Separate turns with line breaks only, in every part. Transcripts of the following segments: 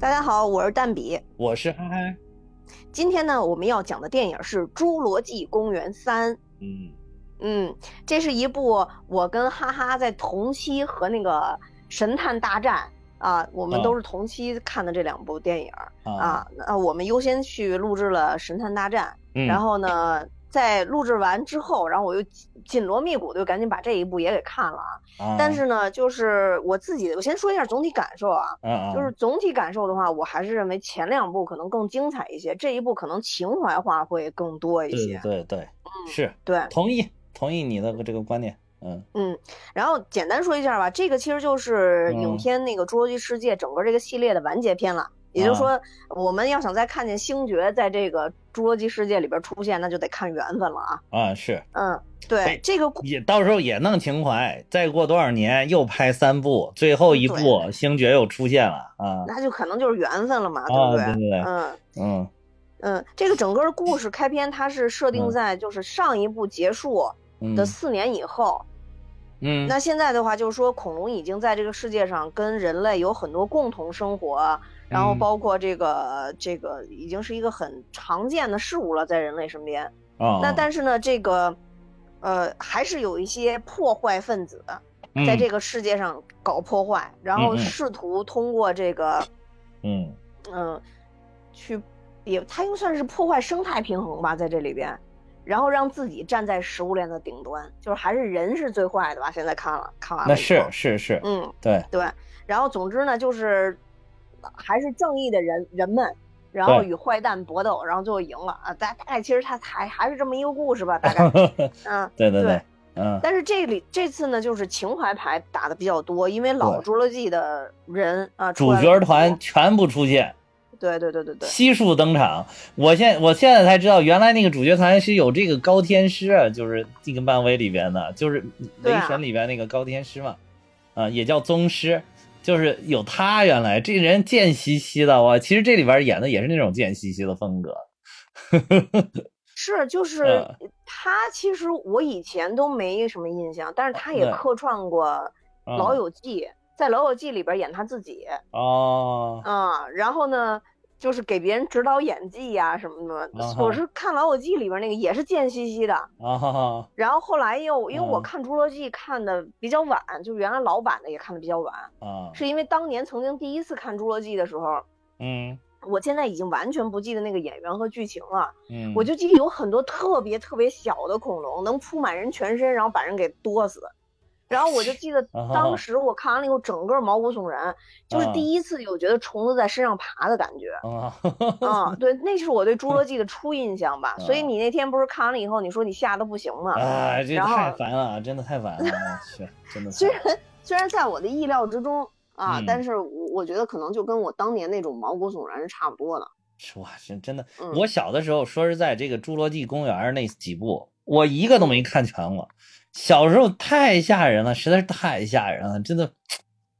大家好，我是蛋比。
我是嗨嗨。
今天呢，我们要讲的电影是《侏罗纪公园三》。
嗯
嗯，这是一部我跟哈哈在同期和那个《神探大战》啊，我们
哦
都是同期看的这两部电影
啊
啊。那我们优先去录制了《神探大战》，
嗯，
然后呢，在录制完之后，然后我又紧紧锣密鼓的就赶紧把这一部也给看了啊。
啊，
但是呢，就是我自己，我先说一下总体感受啊。
嗯嗯，
就是总体感受的话，我还是认为前两部可能更精彩一些，这一部可能情怀化会更多一
对
些。
对对，是
对，
同意同意你的这个观点。嗯
嗯，然后简单说一下吧，这个其实就是影
嗯
片那个《侏罗纪世界》整个这个系列的完结篇了。也就是说，我们要想再看见星爵在这个《侏罗纪世界》里边出现，那就得看缘分了啊。
啊是，
嗯，对
哎，
这个
也到时候也弄情怀，再过多少年又拍三部，最后一部星爵又出现了啊。
那就可能就是缘分了嘛，对
啊
不对？
对对对
嗯。
嗯
嗯，这个整个故事开篇它是设定
嗯
在就是上一部结束
嗯
的四年以后，
嗯，
那现在的话，就是说恐龙已经在这个世界上跟人类有很多共同生活，然后
嗯。
包括这个这个已经是一个很常见的事物了，在人类身边。
啊，
那但是呢，这个呃还是有一些破坏分子在这
个
个世界上搞破坏，然后试图通过这个
嗯。
嗯去也它应该算是破坏生态平衡吧，在这里边。然后让自己站在食物链的顶端，就是还是人是最坏的吧？现在看了看完了
那是
后
是是，
嗯，
对。
对，然后总之呢，就是还是正义的人人们，然后与坏蛋搏斗，然后最后赢了啊！大大概其实他还还是这么一个故事吧，大概，嗯，对
对对对，嗯
但是这里这次呢，就是情怀牌打的比较多，因为老侏罗纪的人啊，
主角团，全部出现。
对对对对对，
悉数登场。我现我现在才知道，原来那个主角团是有这个高天师啊，就是这个漫威里边的，就是雷神里边那个高天师嘛，啊，也叫宗师，就是有他。原来这人贱兮兮的，我其实这里边演的也是那种贱兮兮的风格。
是就是
嗯
他，其实我以前都没什么印象，但是他也客串过《老
嗯
友记》，在《老友记》里边演他自己。
哦，
啊、然后呢，就是给别人指导演技呀、什么的。我是看《老友记》里边那个也是贱兮兮的，
啊，
然后后来又因为我
嗯
看《侏罗纪》看的比较晚，就原来老版的也看的比较晚，
啊，
是因为当年曾经第一次看《侏罗纪》的时候，
嗯
我现在已经完全不记得那个演员和剧情了，
嗯，
我就记得有很多特别特别小的恐龙能铺满人全身，然后把人给剁死。然后我就 记得当时我看完了以后，整个毛骨悚然，就是
啊
第一次有觉得虫子在身上爬的感觉。
啊，
啊，对，那是我对侏罗纪的初印象吧。所以
啊
你那天不是看完了以后，你说你吓得不行吗？
啊，这太烦了，真的太烦了，真的
虽。然虽然在我的意料之中啊，
嗯
但是我我觉得可能就跟我当年那种毛骨悚然是差不多的。
是哇，真真的，
嗯
我小的时候，说实在，这个《侏罗纪公园》那几部，我一个都没看全过。小时候太吓人了，实在是太吓人了，真的。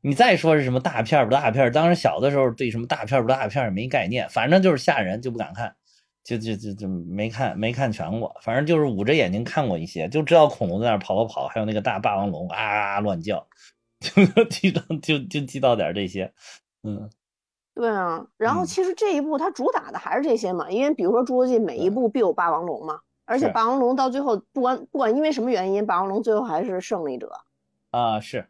你再说是什么大片儿不大片儿，当时小的时候对什么大片儿不大片儿没概念，反正就是吓人，就不敢看，就就就就没看没看全过。反正就是捂着眼睛看过一些，就知道恐龙在那跑跑跑，还有那个大霸王龙啊啊啊乱叫，就记到就就记到点儿这些，嗯
对啊，然后
嗯
其实这一部它主打的还是这些嘛，因为比如说侏罗纪每一
嗯
部必有霸王龙嘛，而且霸王龙到最后不管不管因为什么原因，霸王龙最后还是胜利者，
啊是。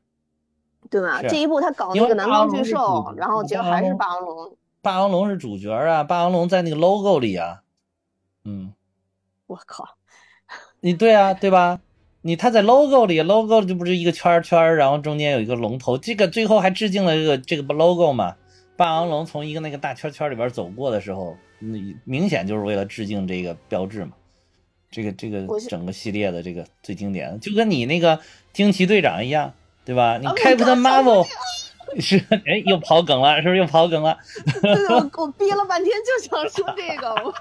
对吧？这一部他搞那个南方巨兽，然后结果还是
霸王龙
霸王龙，
霸王龙是主角啊，霸王龙在那个 logo 里啊，嗯，
我靠，
你对啊，对吧？你他在 logo 里，logo 就不是一个圈圈，然后中间有一个龙头，这个最后还致敬了这个这个 logo 嘛。霸王龙从一个那个大圈圈里边走过的时候，那明显就是为了致敬这个标志嘛。这个这个整个系列的这个最经典的，就跟你那个惊奇队长一样，对吧？你
啊我
Captain
刚想说
Marvel 是哎又跑梗了，是不是又跑梗了？
对对，我我憋了半天就想说这个，我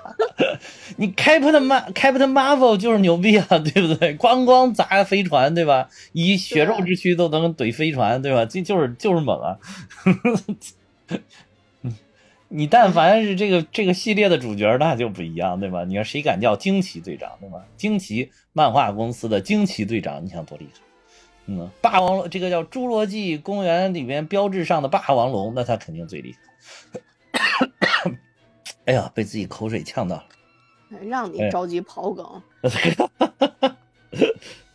你 Captain Mar Captain Marvel 就是牛逼啊，对不对？咣咣砸飞船，对吧？以血肉之躯都能怼飞船，对吧？这就是就是猛啊！你但凡是这个这个系列的主角，那就不一样，对吧？你看谁敢叫惊奇队长，对吧？惊奇漫画公司的惊奇队长，你想多厉害？嗯，霸王龙这个叫侏罗纪公园里面标志上的霸王龙，那他肯定最厉害。哎呀，被自己口水呛到了。
让你着急刨梗。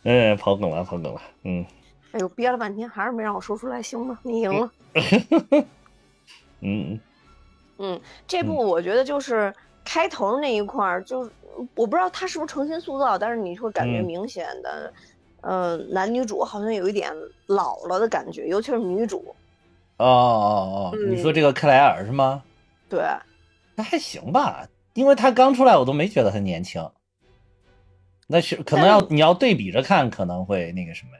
嗯，刨梗了，刨梗了。嗯。
哎呦，憋了半天还是没让我说出来，行吗？你赢了。
嗯
嗯，这部我觉得就是开头那一块儿，就是我不知道他是不是诚心塑造，但是你会感觉明显的，呃，男女主好像有一点老了的感觉，尤其是女主。
哦哦哦，你说这个克莱尔是吗？
对，
那还行吧，因为他刚出来，我都没觉得他年轻。那是可能要你要对比着看，可能会那个什么。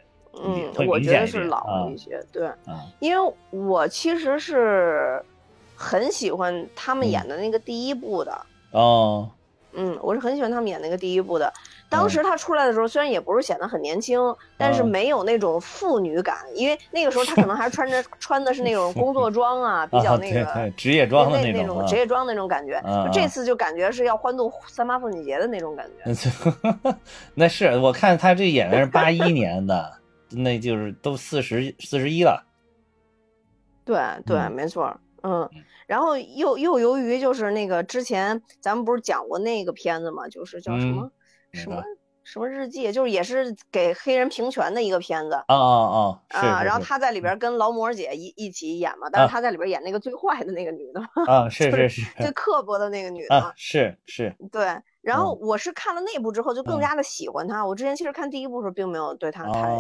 嗯，我觉得是老了一些，对，因为我其实是很喜欢他们演的那个第一部的
哦，
嗯，我是很喜欢他们演那个第一部的。当时他出来的时候，虽然也不是显得很年轻，但是没有那种妇女感，因为那个时候他可能还穿着 穿的是那种工作装啊，比较那个
职业装的
那种职业装那种感觉。这次就感觉是要欢度三八妇女节的那种感
觉。那是我看他这演员是八一年的。那就是都四十四十一了，
对对，没错，嗯，然后又又由于就是那个之前咱们不是讲过那个片子嘛，就是叫什么什么什么日记，就是也是给黑人平权的一个片子，
啊啊
啊，啊，然后他在里边跟劳模姐一一起演嘛，但是他在里边演那个最坏的那个女的，
啊，是 是是，
最刻薄的那个女的，
是是，
对，然后我是看了那部之后就更加的喜欢她，我之前其实看第一部时候并没有对她太。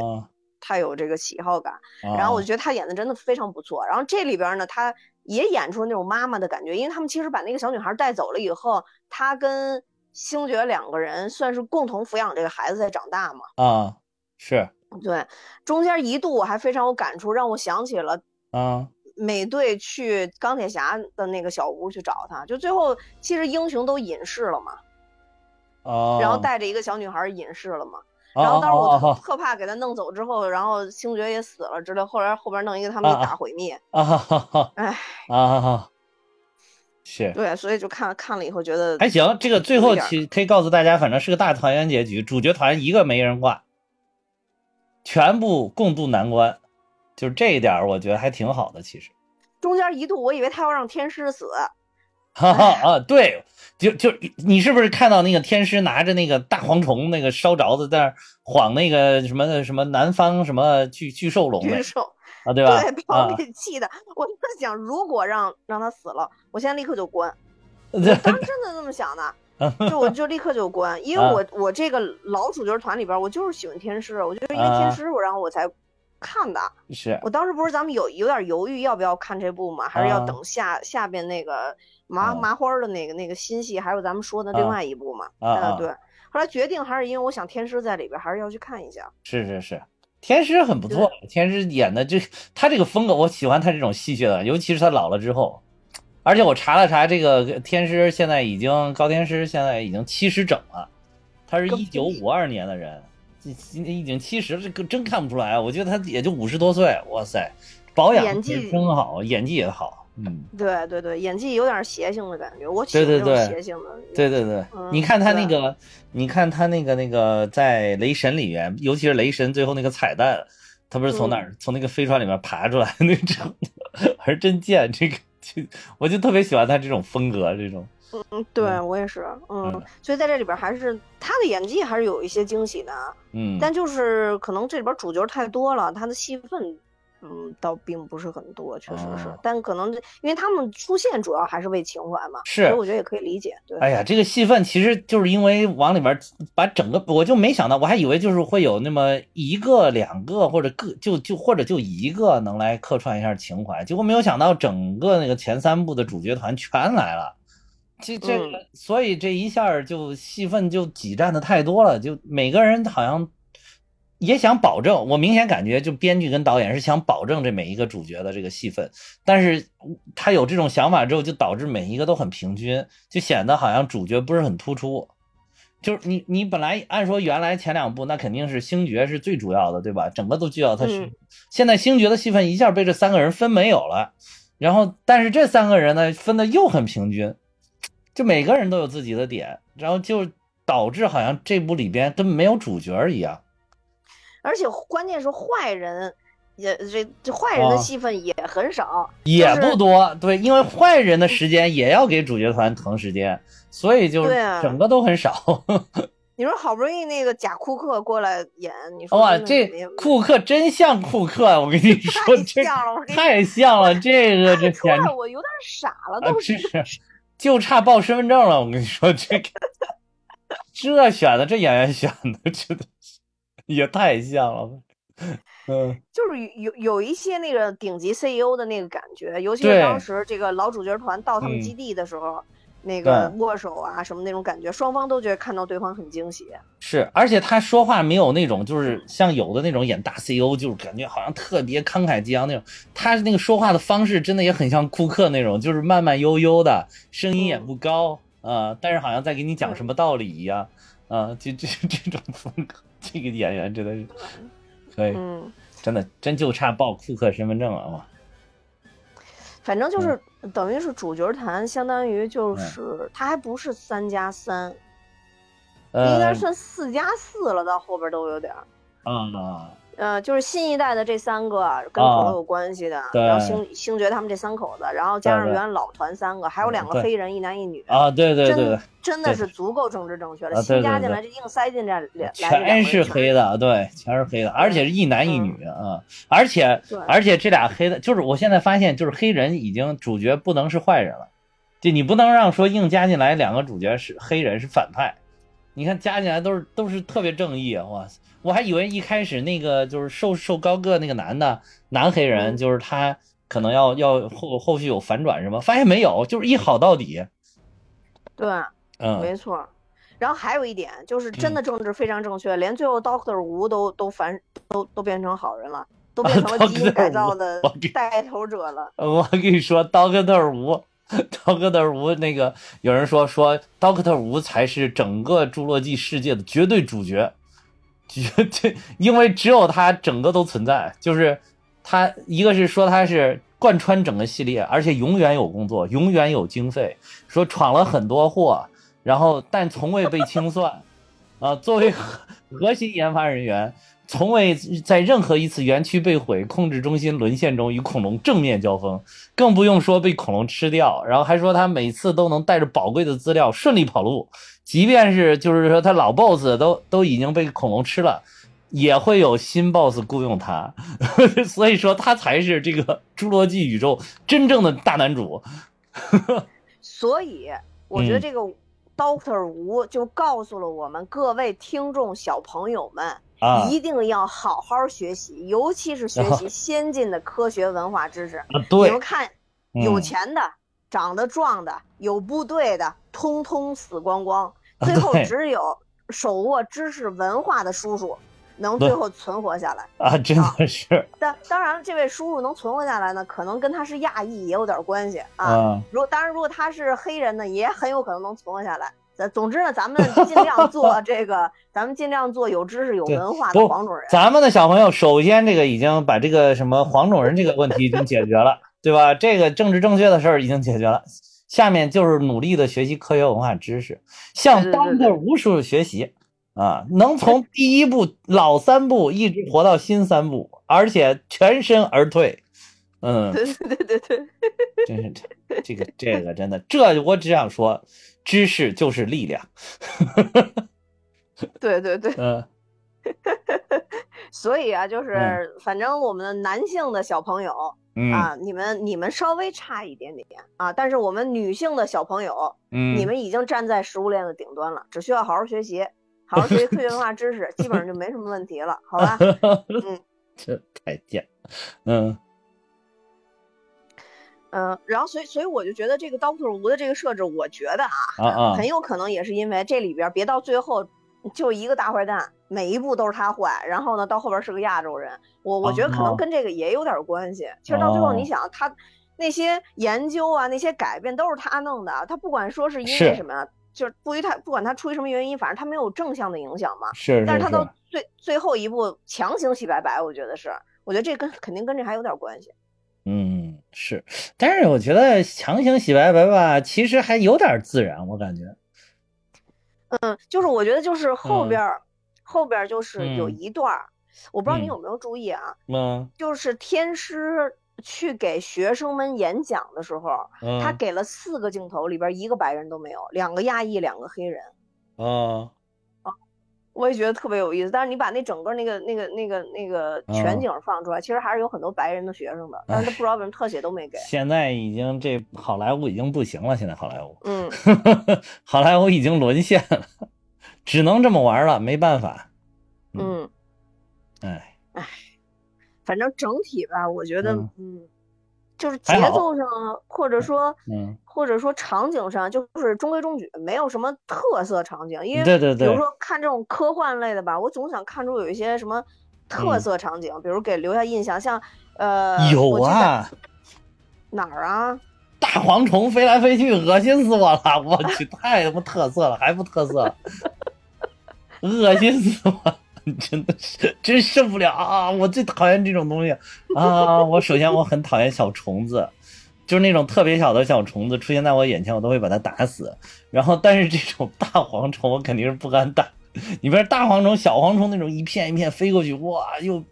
太有这个喜好感，然后我觉得他演的真的非常不错。然后这里边呢，他也演出那种妈妈的感觉，因为他们其实把那个小女孩带走了以后，他跟星爵两个人算是共同抚养这个孩子在长大嘛。
啊，是
对。中间一度我还非常有感触，让我想起了
啊，
美队去钢铁侠的那个小屋去找他，就最后其实英雄都隐世了嘛。
哦。
然后带着一个小女孩隐世了嘛。然后当时我特特怕给他弄走之后，然后星爵也死了之类，后来后边弄一个他们大毁灭。
啊哈哈！
哎
啊，是。
对，所以就看看了以后觉得
还行。这个最后其可以告诉大家，反正是个大团圆结局，主角团一个没人挂，全部共度难关，就是这一点我觉得还挺好的。其实
中间一度我以为他要让天师死。
哈 哈啊，对，就就你是不是看到那个天师拿着那个大蝗虫那个烧着子在那晃那个什么什么南方什么巨巨兽龙？
巨兽
啊，对吧？
对，把我给气的。我就在想，如果让让他死了，我现在立刻就关。
我
当时真的这么想的，就我就立刻就关，因为我我这个老主角团里边，我就是喜欢天师，我就是因为天师，我然后我才看的。
是
我当时不是咱们有有点犹豫要不要看这部嘛，还是要等下下边那个。麻麻花的那个那个新戏，还有咱们说的另外一部嘛？
啊，
对。后来决定还是因为我想天师在里边，还是要去看一下。
是是是，天师很不错，天师演的这他这个风格，我喜欢他这种戏谑的，尤其是他老了之后。而且我查了查，这个天师现在已经高天师现在已经七十整了，他是一九五二年的人，今年已经七十了，这真看不出来。我觉得他也就五十多岁，哇塞，保养真好，演技也好。嗯，
对对对，演技有点邪性的感觉，我喜欢这种邪性的。
对对对，你看他那个，你看他那个那个在雷神里面，尤其是雷神最后那个彩蛋，他不是从哪儿从那个飞船里面爬出来那种，还是真贱。这个就我就特别喜欢他这种风格，这种。
嗯，对我也是，嗯，所以在这里边还是他的演技还是有一些惊喜的，
嗯，
但就是可能这里边主角太多了，他的戏份。嗯，倒并不是很多，确实是，但可能因为他们出现主要还是为情怀嘛，
是，
所以我觉得也可以理解。对，
哎呀，这个戏份其实就是因为往里边把整个，我就没想到，我还以为就是会有那么一个、两个或者个就就或者就一个能来客串一下情怀，结果没有想到整个那个前三部的主角团全来了，这这个，所以这一下就戏份就挤占的太多了，就每个人好像。也想保证，我明显感觉就编剧跟导演是想保证这每一个主角的这个戏份，但是他有这种想法之后，就导致每一个都很平均，就显得好像主角不是很突出。就是你你本来按说原来前两部那肯定是星爵是最主要的，对吧？整个都聚焦他是，现在星爵的戏份一下被这三个人分没有了，然后但是这三个人呢分的又很平均，就每个人都有自己的点，然后就导致好像这部里边根本没有主角一样。
而且关键是坏人，也这这坏人的戏份也很少，
也不多。对，因为坏人的时间也要给主角团腾时间，所以就整个都很少。
你说好不容易那个假库克过来演，你说
哇，这库克真像库克，我跟你说，
太像了，
太像了，这个这
简直我有点傻了，都是，
就差报身份证了。我跟你说，这个 这选的这演员选的真的也太像了，嗯，
就是有有一些那个顶级 CEO 的那个感觉，尤其是当时这个老主角团到他们基地的时候。那个。握手啊，什么那种感觉，双方都觉得看到对方很惊喜。
是，而且他说话没有那种，就是像有的那种演大 CEO，就是感觉好像特别慷慨激昂那种。他那个说话的方式真的也很像库克那种，就是慢慢悠悠的，声音也不高啊，但是好像在给你讲什么道理一样啊，就这这种风格，这个演员真的是可以，嗯真的真就差报库克身份证了嘛。
反正就是等于是主角团，相当于就是他还不是三加三，应该算四加四了，到后边都有点儿。
啊。
呃，就是新一代的这三个跟恐龙有关系的，然后星星爵他们这三口子，然后加上原老团三个，还有两个黑人，一男一女
啊，对对对，
真的是足够政治正确了。新加进来就硬塞进这两，
全是黑的，对，全是黑的，而且是一男一女啊，而且而且这俩黑的，就是我现在发现，就是黑人已经主角不能是坏人了，就你不能让说硬加进来两个主角是黑人是反派，你看加进来都是都是特别正义啊，哇塞。我还以为一开始那个就是瘦瘦高个那个男的男黑人，就是他可能要要后后续有反转什么，发现没有，就是一好到底。
对，嗯，没错。然后还有一点就是真的政治非常正确，连最后 Doctor 吴都都反都都变成好人了，都变成了基因改造的带头者了。
我跟你说，Doctor 吴，Doctor 吴那个有人说说 Doctor 吴才是整个侏罗纪世界的绝对主角。绝对，因为只有他整个都存在，就是他一个是说他是贯穿整个系列，而且永远有工作，永远有经费，说闯了很多祸，然后但从未被清算，啊，作为核核心研发人员，从未在任何一次园区被毁、控制中心沦陷中与恐龙正面交锋，更不用说被恐龙吃掉。然后还说他每次都能带着宝贵的资料顺利跑路。即便是就是说他老 boss 都都已经被恐龙吃了，也会有新 boss 雇佣他，所以说他才是这个侏罗纪宇宙真正的大男主。
所以我觉得这个 Doctor 吴就告诉了我们各位听众小朋友们，一定要好好学习，尤其是学习先进的科学文化知识。
你
们看，有钱的。长得壮的，有部队的，通通死光光。最后只有手握知识文化的叔叔能最后存活下来
啊！真的是。
但当然，这位叔叔能存活下来呢，可能跟他是亚裔也有点关系啊。如当然，如果他是黑人呢，也很有可能能存活下来。咱总之呢，咱们尽量 做这个，咱们尽量做有知识、有文化的黄种人。
咱们的小朋友首先这个已经把这个什么黄种人这个问题已经解决了。对吧？这个政治正确的事儿已经解决了，下面就是努力的学习科学文化知识，向当个无数学习啊，能从第一步老三步一直活到新三步，而且全身而退。
嗯，对对对对对，
真是这这个这个真的，这我只想说，知识就是力量。
对对对，嗯。所以啊，就是反正我们的男性的小朋友啊，你们你们稍微差一点点啊，但是我们女性的小朋友，嗯，你们已经站在食物链的顶端了，只需要好好学习，好好学习科学文化知识，基本上就没什么问题了，好吧？嗯，
这太贱，嗯
嗯，然后所以所以我就觉得这个 Doctor 吴的这个设置，我觉得啊，很有可能也是因为这里边别到最后。就一个大坏蛋，每一步都是他坏，然后呢，到后边是个亚洲人，我我觉得可能跟这个也有点关系。其实到最后，你想他那些研究啊，那些改变都是他弄的，他不管说是因为什么，就是不于他不管他出于什么原因，反正他没有正向的影响嘛。
是，
但是他到最最后一步强行洗白白，我觉得是，我觉得这跟肯定跟这还有点关系。
嗯，是，但是我觉得强行洗白白吧，其实还有点自然，我感觉。
嗯，就是我觉得就是后边儿，后边儿就是有一段儿，我不知道你有没有注意啊？
嗯，
就是天师去给学生们演讲的时候，他给了四个镜头，里边一个白人都没有，两个亚裔，两个黑人。
啊。
我也觉得特别有意思，但是你把那整个那个那个那个那个全景放出来，其实还是有很多白人的学生的，但是他不知道为什么特写都没给。
现在已经这好莱坞已经不行了，现在好莱坞，
嗯，
好莱坞已经沦陷了，只能这么玩了，没办法。
嗯，
哎
哎，反正整体吧，我觉得，嗯。就是节奏上，或者说，
嗯，
或者说场景上，就是中规中矩，没有什么特色场景。因为，
对对对，
比如说看这种科幻类的吧，我总想看出有一些什么特色场景，比如给留下印象。像，呃，
有啊，
哪儿啊？
大蝗虫飞来飞去，恶心死我了！我去，太他妈特色了，还不特色？恶心死我！真的是真受不了啊！我最讨厌这种东西啊！我首先我很讨厌小虫子，就是那种特别小的小虫子出现在我眼前，我都会把它打死。然后，但是这种大蝗虫我肯定是不敢打。你别说大蝗虫、小蝗虫那种一片一片飞过去，哇，又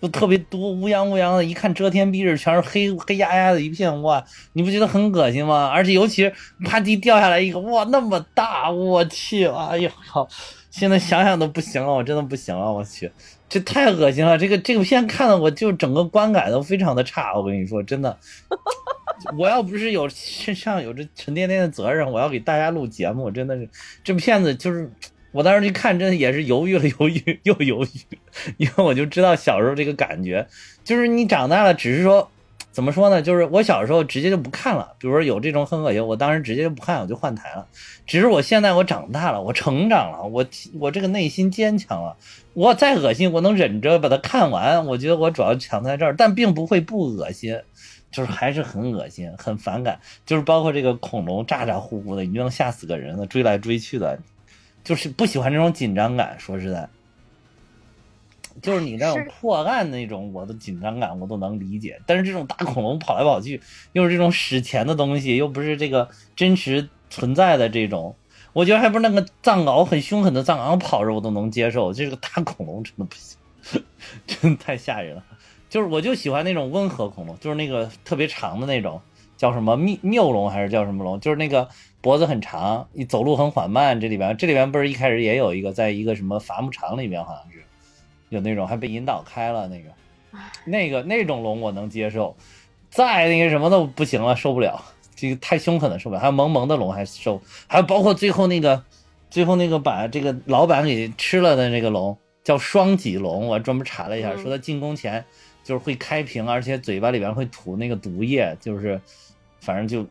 又特别多，乌泱乌泱的，一看遮天蔽日，全是黑黑压压的一片，哇，你不觉得很恶心吗？而且尤其是啪叽掉下来一个，哇，那么大，我去，哎呦靠！现在想想都不行了，我真的不行了，我去，这太恶心了。这个这个片看的我就整个观感都非常的差，我跟你说，真的。我要不是有身上有着沉甸甸的责任，我要给大家录节目，真的是这片子就是我当时去看，真的也是犹豫了 犹豫又犹豫，因为我就知道小时候这个感觉，就是你长大了，只是说。怎么说呢？就是我小时候直接就不看了，比如说有这种很恶心，我当时直接就不看，我就换台了。只是我现在我长大了，我成长了，我我这个内心坚强了。我再恶心，我能忍着把它看完。我觉得我主要强在这儿，但并不会不恶心，就是还是很恶心，很反感。就是包括这个恐龙咋咋呼呼的，你就能吓死个人的，追来追去的，就是不喜欢这种紧张感。说实在。就是你那种破案那种，我的紧张感我都能理解。但是这种大恐龙跑来跑去，又是这种史前的东西，又不是这个真实存在的这种，我觉得还不是那个藏獒很凶狠的藏獒跑着我都能接受。这个大恐龙真的不行，真的太吓人了。就是我就喜欢那种温和恐龙，就是那个特别长的那种，叫什么谬谬龙还是叫什么龙？就是那个脖子很长，你走路很缓慢。这里边这里边不是一开始也有一个，在一个什么伐木场里面好像是。有那种还被引导开了那个，那个那种龙我能接受，再那个什么都不行了，受不了，这个太凶狠了，受不了。还有萌萌的龙还受，还有包括最后那个，最后那个把这个老板给吃了的那个龙叫双脊龙，我专门查了一下，说他进攻前就是会开屏，而且嘴巴里边会吐那个毒液，就是反正就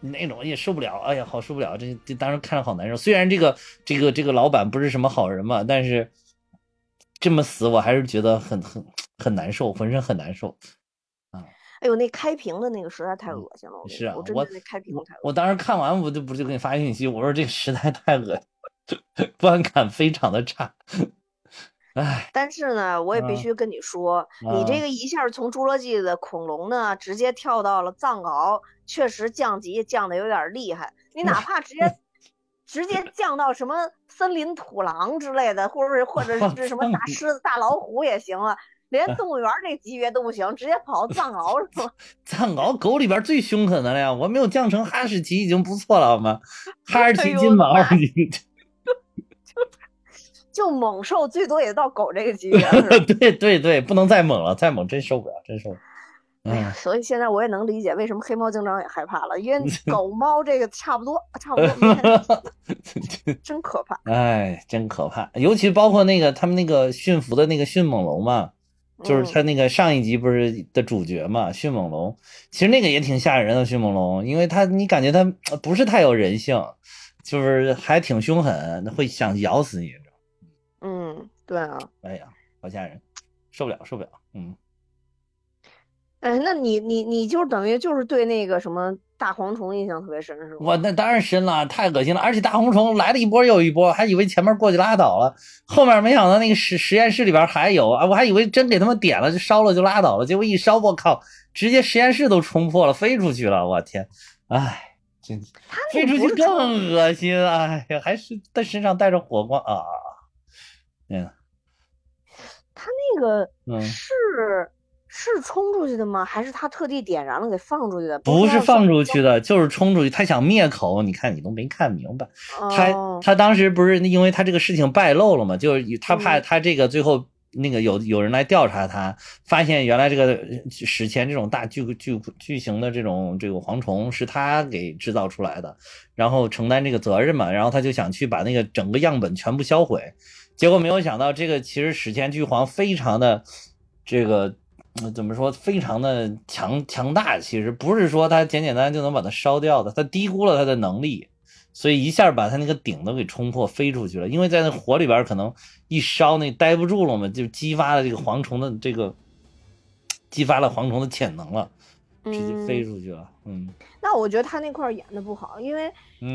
那种也受不了，哎呀，好受不了，这这当时看着好难受。虽然这个这个这个老板不是什么好人嘛，但是。这么死，我还是觉得很很很难受，浑身很难受，啊！
哎呦，那开屏的那个实在太恶心了。
是啊，
我
我
那开屏太……
我当时看完，我就不就给你发信息，我说这个实在太恶心，观感非常的差。哎，
但是呢，我也必须跟你说，你这个一下从侏罗纪的恐龙呢，直接跳到了藏獒，确实降级降的有点厉害。你 哪怕直接。直接降到什么森林土狼之类的，或者是或者 是什么大狮子、大老虎也行了，连动物园这级别都不行，直接跑藏獒是吗？
藏獒狗里边最凶狠的了呀，我没有降成哈士奇已经不错了好吗？哈士奇金毛，
就就猛兽最多也到狗这个级别。
对对对，不能再猛了，再猛真受不了，真受不了。
哎呀，所以现在我也能理解为什么黑猫警长也害怕了，因为 狗猫这个差不多，差不多，真可怕。
哎，真可怕，尤其包括那个他们那个驯服的那个迅猛龙嘛，就是他那个上一集不是的主角嘛，迅猛龙，其实那个也挺吓人的，迅猛龙，因为他你感觉他不是太有人性，就是还挺凶狠，会想咬死你。
嗯，对啊。
哎呀，好吓人，受不了，受不了，嗯。
哎，那你你你就等于就是对那个什么大蝗虫印象特别深是吗？
我那当然深了，太恶心了，而且大蝗虫来了一波又一波，还以为前面过去拉倒了，后面没想到那个实实验室里边还有啊，我还以为真给他们点了就烧了就拉倒了，结果一烧我靠，直接实验室都冲破了，飞出去了，我天，哎，真飞出去更恶心，哎呀，还是在身上带着火光啊，嗯。
他那个是是冲出去的吗？还是他特地点燃了给放出去的？
不是放出去的，就是冲出去。他想灭口，你看你都没看明白。他他当时不是因为他这个事情败露了嘛？就是他怕他这个最后。那个有有人来调查他，发现原来这个史前这种大巨巨巨型的这种这个蝗虫是他给制造出来的，然后承担这个责任嘛，然后他就想去把那个整个样本全部销毁，结果没有想到这个其实史前巨蝗非常的这个怎么说非常的强强大，其实不是说他简简单单就能把它烧掉的，他低估了他的能力。所以一下把他那个顶都给冲破，飞出去了。因为在那火里边可能一烧，那待不住了嘛，就激发了这个蝗虫的这个，激发了蝗虫的潜能了，直接飞出去了。嗯，
那我觉得他那块演的不好，因为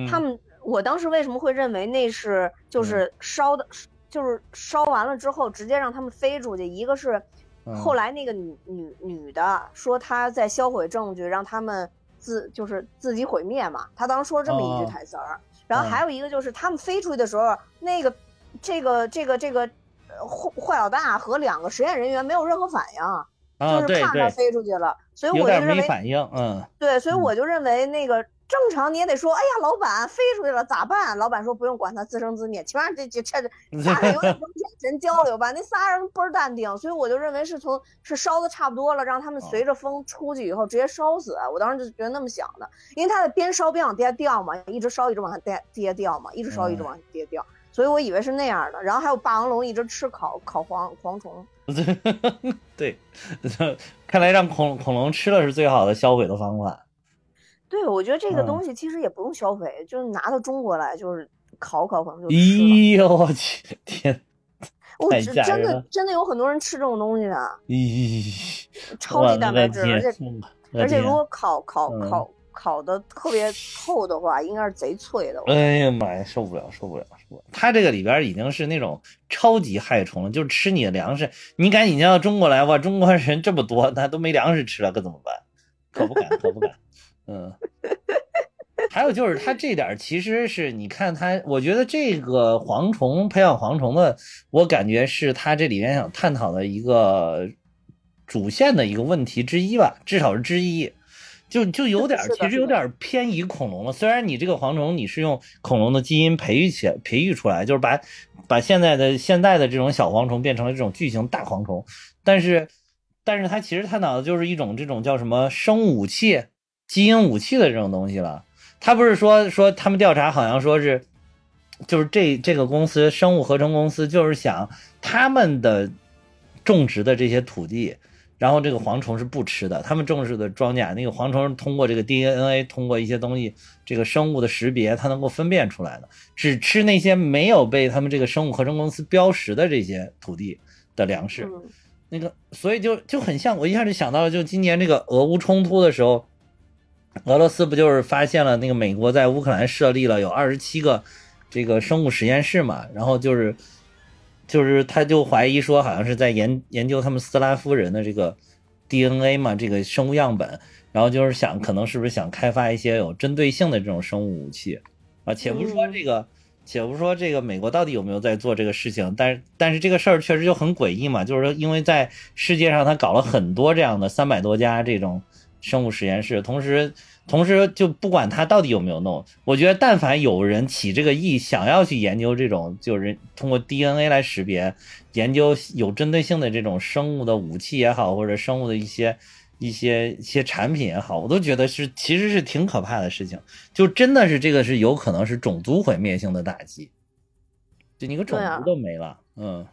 他们，我当时为什么会认为那是就是烧的，就是烧完了之后直接让他们飞出去。一个是后来那个女女女的说她在销毁证据，让他们。自就是自己毁灭嘛，她当时说了这么一句台词儿，然后还有一个就是他们飞出去的时候，那个这个这个这个坏坏老大和两个实验人员没有任何反应，就是怕他飞出去了，所以我就认为
反应，嗯，
对，所以我就认为那个。正常你也得说，哎呀，老板飞出去了咋办？老板说不用管他自生自灭，起码这这这仨人有点 眼神交流吧。那仨人倍儿淡定，所以我就认为是从是烧的差不多了，让他们随着风出去以后直接烧死。我当时就觉得那么想的，因为他在边烧边往地下掉嘛，一直烧一直往下地地下掉嘛，一直烧一直往下跌掉，所以我以为是那样的。然后还有霸王龙一直吃烤烤蝗蝗虫，
对，看来让恐恐龙吃了是最好的销毁的方法。
对，我觉得这个东西其实也不用消费，就是拿到中国来，就是烤烤可能就
吃咦呦我去天！
我真的真的有很多人吃这种东西的。
咦！
超级蛋白质，而且而且如果烤烤烤烤的特别透的话，应该是贼脆的。
哎呀妈呀，受不了受不了受不了！它这个里边已经是那种超级害虫了，就是吃你的粮食。你赶紧到中国来吧！中国人这么多，那都没粮食吃了，可怎么办？可不敢，可不敢。嗯，还有就是它这点其实是你看它，我觉得这个蝗虫培养蝗虫的，我感觉是它这里面想探讨的一个主线的一个问题之一吧，至少是之一。就就有点其实有点偏移恐龙了。虽然你这个蝗虫你是用恐龙的基因培育起来培育出来，就是把把现在的现在的这种小蝗虫变成了这种巨型大蝗虫，但是但是它其实探讨的就是一种这种叫什么生物武器。基因武器的这种东西了，他不是说说他们调查好像说是，就是这这个公司生物合成公司就是想他们的种植的这些土地，然后这个蝗虫是不吃的，他们种植的庄稼那个蝗虫通过这个 DNA 通过一些东西这个生物的识别，它能够分辨出来的，只吃那些没有被他们这个生物合成公司标识的这些土地的粮食，那个所以就就很像我一下就想到了，就今年这个俄乌冲突的时候。俄罗斯不就是发现了那个美国在乌克兰设立了有二十七个这个生物实验室嘛？然后就是就是他就怀疑说好像是在研研究他们斯拉夫人的这个 DNA 嘛，这个生物样本，然后就是想可能是不是想开发一些有针对性的这种生物武器啊？且不说这个，且不说这个美国到底有没有在做这个事情，但是但是这个事儿确实就很诡异嘛，就是说因为在世界上他搞了很多这样的三百多家这种。生物实验室，同时，同时就不管他到底有没有弄，我觉得但凡有人起这个意，想要去研究这种，就是通过 DNA 来识别，研究有针对性的这种生物的武器也好，或者生物的一些一些一些产品也好，我都觉得是其实是挺可怕的事情，就真的是这个是有可能是种族毁灭性的打击，就你个种族都没了，嗯。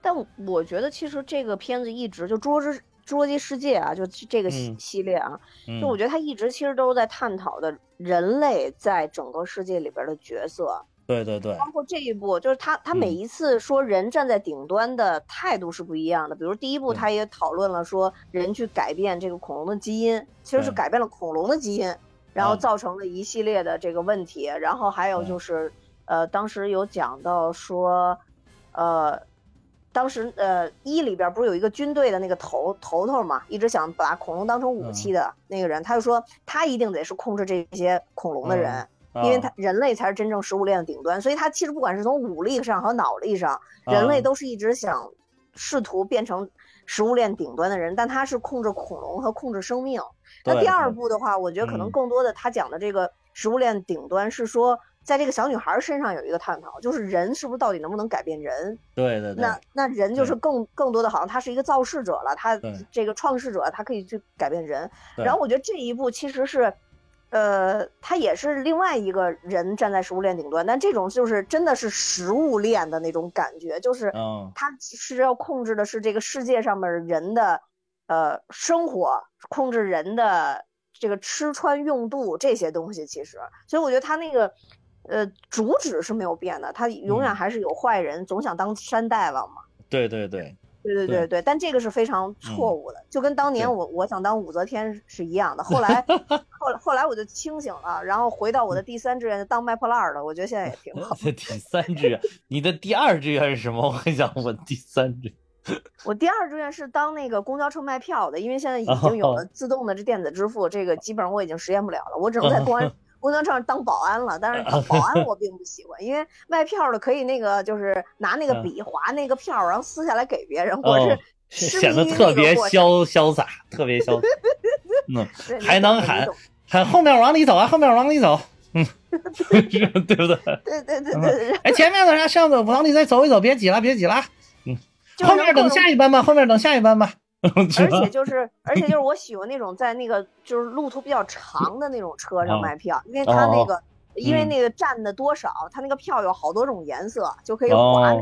但我觉得其实这个片子一直就捉之。侏罗纪世界啊，就这个系系列啊，就我觉得他一直其实都是在探讨的人类在整个世界里边的角色。
对对对，
包括这一部，就是他他每一次说人站在顶端的态度是不一样的。比如第一部，他也讨论了说人去改变这个恐龙的基因，其实是改变了恐龙的基因，然后造成了一系列的这个问题。然后还有就是，呃，当时有讲到说，呃。当时，呃，一里边不是有一个军队的那个头头头嘛，一直想把恐龙当成武器的那个人，他就说他一定得是控制这些恐龙的人，因为他人类才是真正食物链的顶端，所以他其实不管是从武力上和脑力上，人类都是一直想试图变成食物链顶端的人，但他是控制恐龙和控制生命。那第二部的话，我觉得可能更多的他讲的这个食物链顶端是说，在这个小女孩身上有一个探讨，就是人是不是到底能不能改变人？
对对
对。那那人就是更更多的好像他是一个造世者了，他这个创世者，他可以去改变人。然后我觉得这一步其实是。呃，他也是另外一个人站在食物链顶端，但这种就是真的是食物链的那种感觉，就是他是要控制的是这个世界上面人的呃生活，控制人的这个吃穿用度这些东西。其实，所以我觉得他那个呃主旨是没有变的，他永远还是有坏人，总想当山大王嘛。
对对对。
对对对对，但这个是非常错误的，就跟当年我我想当武则天是一样的。后来，后来后来我就清醒了，然后回到我的第三志愿，当卖破烂的。我觉得现在也挺好的。
第三志愿，你的第二志愿是什么？我很想问第三志。
我第二志愿是当那个公交车卖票的，因为现在已经有了自动的这电子支付，这个基本上我已经实现不了了，我只能在公安。公交车上当保安了，但是当保安我 并不喜欢，因为卖票的可以那个就是拿那个笔划那个票，然后撕下来给别人，我是
显得特别潇潇洒，特别潇洒。嗯，还能喊喊后面往里走啊，后面往里走，嗯，对不
对？对对对对。
哎，前面的啥上走往里再走一走，别挤了，别挤了。嗯，后面等下一班吧，后面等下一班吧。
而且就是，而且就是我喜欢那种在那个就是路途比较长的那种车上卖票，因为它那个，因为那个占的多少，它那个票有好多种颜色，就可以划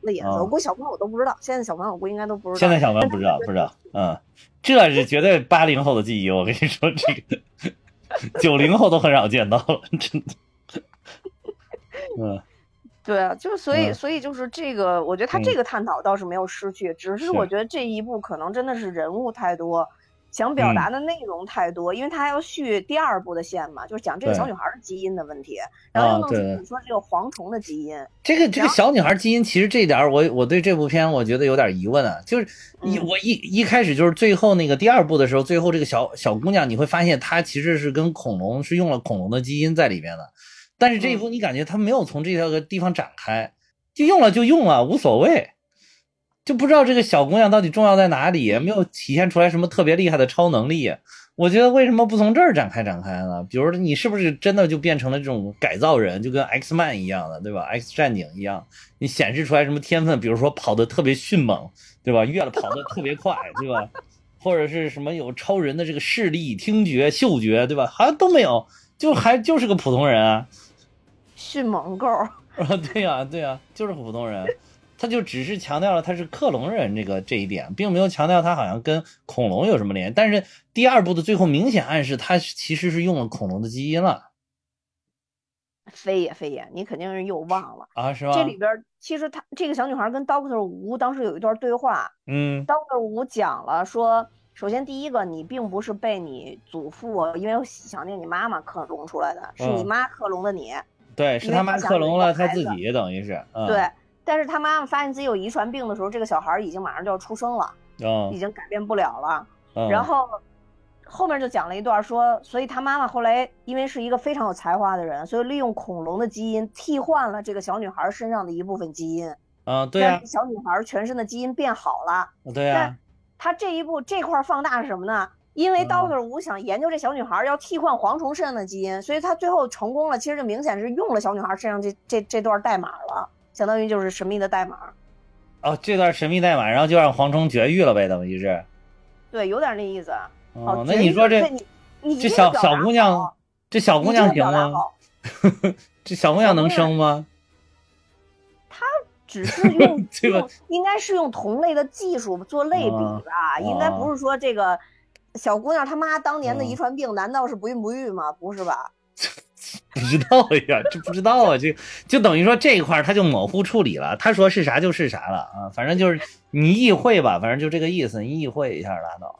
那颜色。我估计小朋友都不知道，现在小朋友我估计应该都不知道。
现在小朋友不知道，不知道，嗯，这是绝对八零后的记忆。我跟你说，这个 九零后都很少见到了，真的。嗯。
对啊，就所以所以就是这个，我觉得他这个探讨倒是没有失去，只是我觉得这一部可能真的是人物太多，想表达的内容太多，因为他还要续第二部的线嘛，就是讲这个小女孩的基因的问题，然后又弄出你说这个蝗虫的基因。
这个这个小女孩基因，其实这点我我对这部片我觉得有点疑问啊，就是一。我一一开始就是最后那个第二部的时候，最后这个小小姑娘你会发现她其实是跟恐龙是用了恐龙的基因在里边的。但是这一部你感觉他没有从这个地方展开，就用了就用了，无所谓，就不知道这个小姑娘到底重要在哪里，没有体现出来什么特别厉害的超能力。我觉得为什么不从这儿展开展开呢？比如你是不是真的就变成了这种改造人，就跟 X Man 一样的，对吧？X 战警一样，你显示出来什么天分？比如说跑得特别迅猛，对吧？越了跑得特别快，对吧？或者是什么有超人的这个视力、听觉、嗅觉，对吧？好像都没有，就还就是个普通人啊。
迅猛狗啊，
对呀，对呀，就是普通人，他就只是强调了他是克隆人这个这一点，并没有强调他好像跟恐龙有什么联系。但是第二部的最后明显暗示他其实是用了恐龙的基因了。
非也非也，你肯定是又忘了
啊？是吧？
这里边其实他这个小女孩跟 Doctor 吴当时有一段对话，
嗯
，Doctor 吴讲了说，首先第一个，你并不是被你祖父因为想念你妈妈克隆出来的，是你妈克隆的你。
对，是他妈克隆了他自己，等于是。
对，但是他妈妈发现自己有遗传病的时候，这个小孩已经马上就要出生了，已经改变不了了。然后后面就讲了一段说，所以他妈妈后来因为是一个非常有才华的人，所以利用恐龙的基因替换了这个小女孩身上的一部分基因。
嗯，对呀。
小女孩全身的基因变好了。
对呀。
他这一步这块放大是什么呢？因为 Doctor 吴想研究这小女孩要替换蝗虫身上的基因，所以他最后成功了。其实就明显是用了小女孩身上这这这段代码了，相当于就是神秘的代码。
哦，这段神秘代码，然后就让蝗虫绝育了呗，等于是。
对，有点那意思。
哦，那你说这这小小姑娘，这小姑娘行吗？这小姑娘能生吗？
她只是用 这个，应该是用同类的技术做类比吧，应该不是说这个。小姑娘她妈当年的遗传病难道是不孕不育吗？不是吧？
不知道呀，这不知道啊，就就等于说这一块他就模糊处理了，他说是啥就是啥了啊，反正就是你意会吧，反正就这个意思，你意会一下拉倒。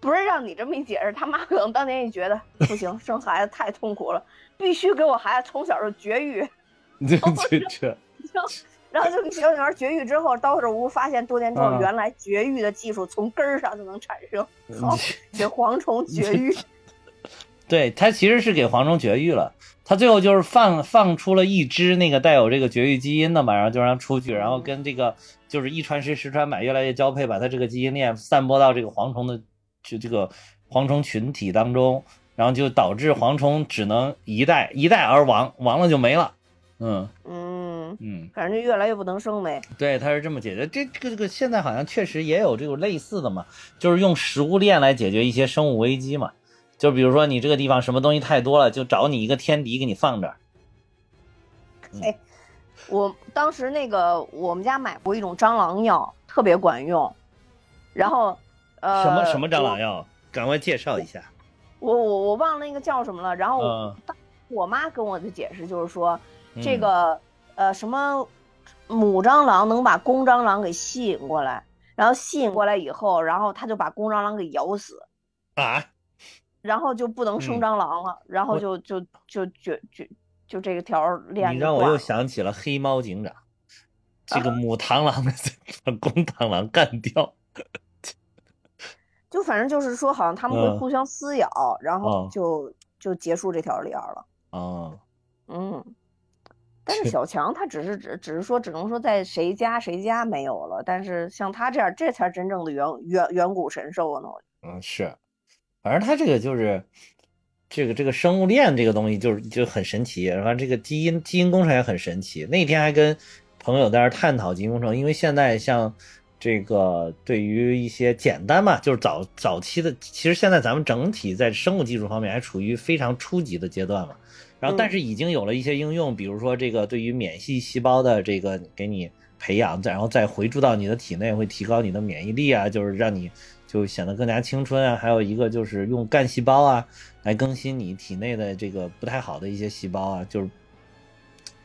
不是让你这么一解释，他妈可能当年也觉得不行，生孩子太痛苦了，必须给我孩子从小就绝育。
这这这。
然后就给小女孩绝育之后，刀手屋发现多年之后，原来绝育的技术从根儿上就能产生，好给蝗虫绝育。
对他其实是给蝗虫绝育了，他最后就是放放出了一只那个带有这个绝育基因的嘛，然后就让它出去，然后跟这个就是一传十十传百，越来越交配，把它这个基因链散播到这个蝗虫的就这个蝗虫群体当中，然后就导致蝗虫只能一代一代而亡，亡了就没了。嗯
嗯
嗯，
反正就越来越不能生呗。
对，他是这么解决。这这个这个现在好像确实也有这种类似的嘛，就是用食物链来解决一些生物危机嘛。就比如说你这个地方什么东西太多了，就找你一个天敌给你放这儿。
哎，我当时那个我们家买过一种蟑螂药，特别管用。然后，呃，
什么什么蟑螂药？赶快介绍一下。
我我我忘了那个叫什么了。然后，我妈跟我的解释就是说，这个呃什么母蟑螂能把公蟑螂给吸引过来，然后吸引过来以后，然后它就把公蟑螂给咬死。
啊？
然后就不能生蟑螂了，然后就就就就就就这个条链。
你让我又想起了黑猫警长，这个母螳螂把公螳螂干掉。
就反正就是说，好像他们会互相撕咬，然后就就结束这条链了。
哦，
嗯，但是小强他只是只只是说，只能说在谁家谁家没有了，但是像他这样，这才是真正的远远远古神兽呢。
嗯，是。反正他这个就是，这个这个生物链这个东西就是就很神奇，然后这个基因基因工程也很神奇。那天还跟朋友在那探讨基因工程，因为现在像这个对于一些简单嘛，就是早早期的，其实现在咱们整体在生物技术方面还处于非常初级的阶段嘛。然后但是已经有了一些应用，比如说这个对于免疫细胞的这个给你培养，然后再回注到你的体内，会提高你的免疫力啊，就是让你。就显得更加青春啊！还有一个就是用干细胞啊来更新你体内的这个不太好的一些细胞啊，就是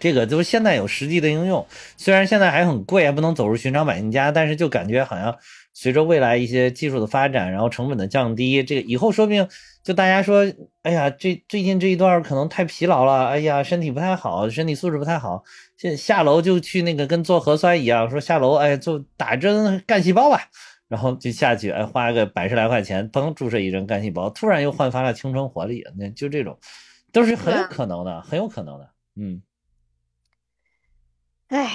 这个就是现在有实际的应用。虽然现在还很贵，还不能走入寻常百姓家，但是就感觉好像随着未来一些技术的发展，然后成本的降低，这个以后说不定就大家说，哎呀，这最近这一段可能太疲劳了，哎呀，身体不太好，身体素质不太好，现下楼就去那个跟做核酸一样，说下楼哎做打针干细胞吧。然后就下去，哎，花个百十来块钱，嘣，注射一针干细胞，突然又焕发了青春活力。那就这种，都是很有可能的，很有可能的。嗯，
哎，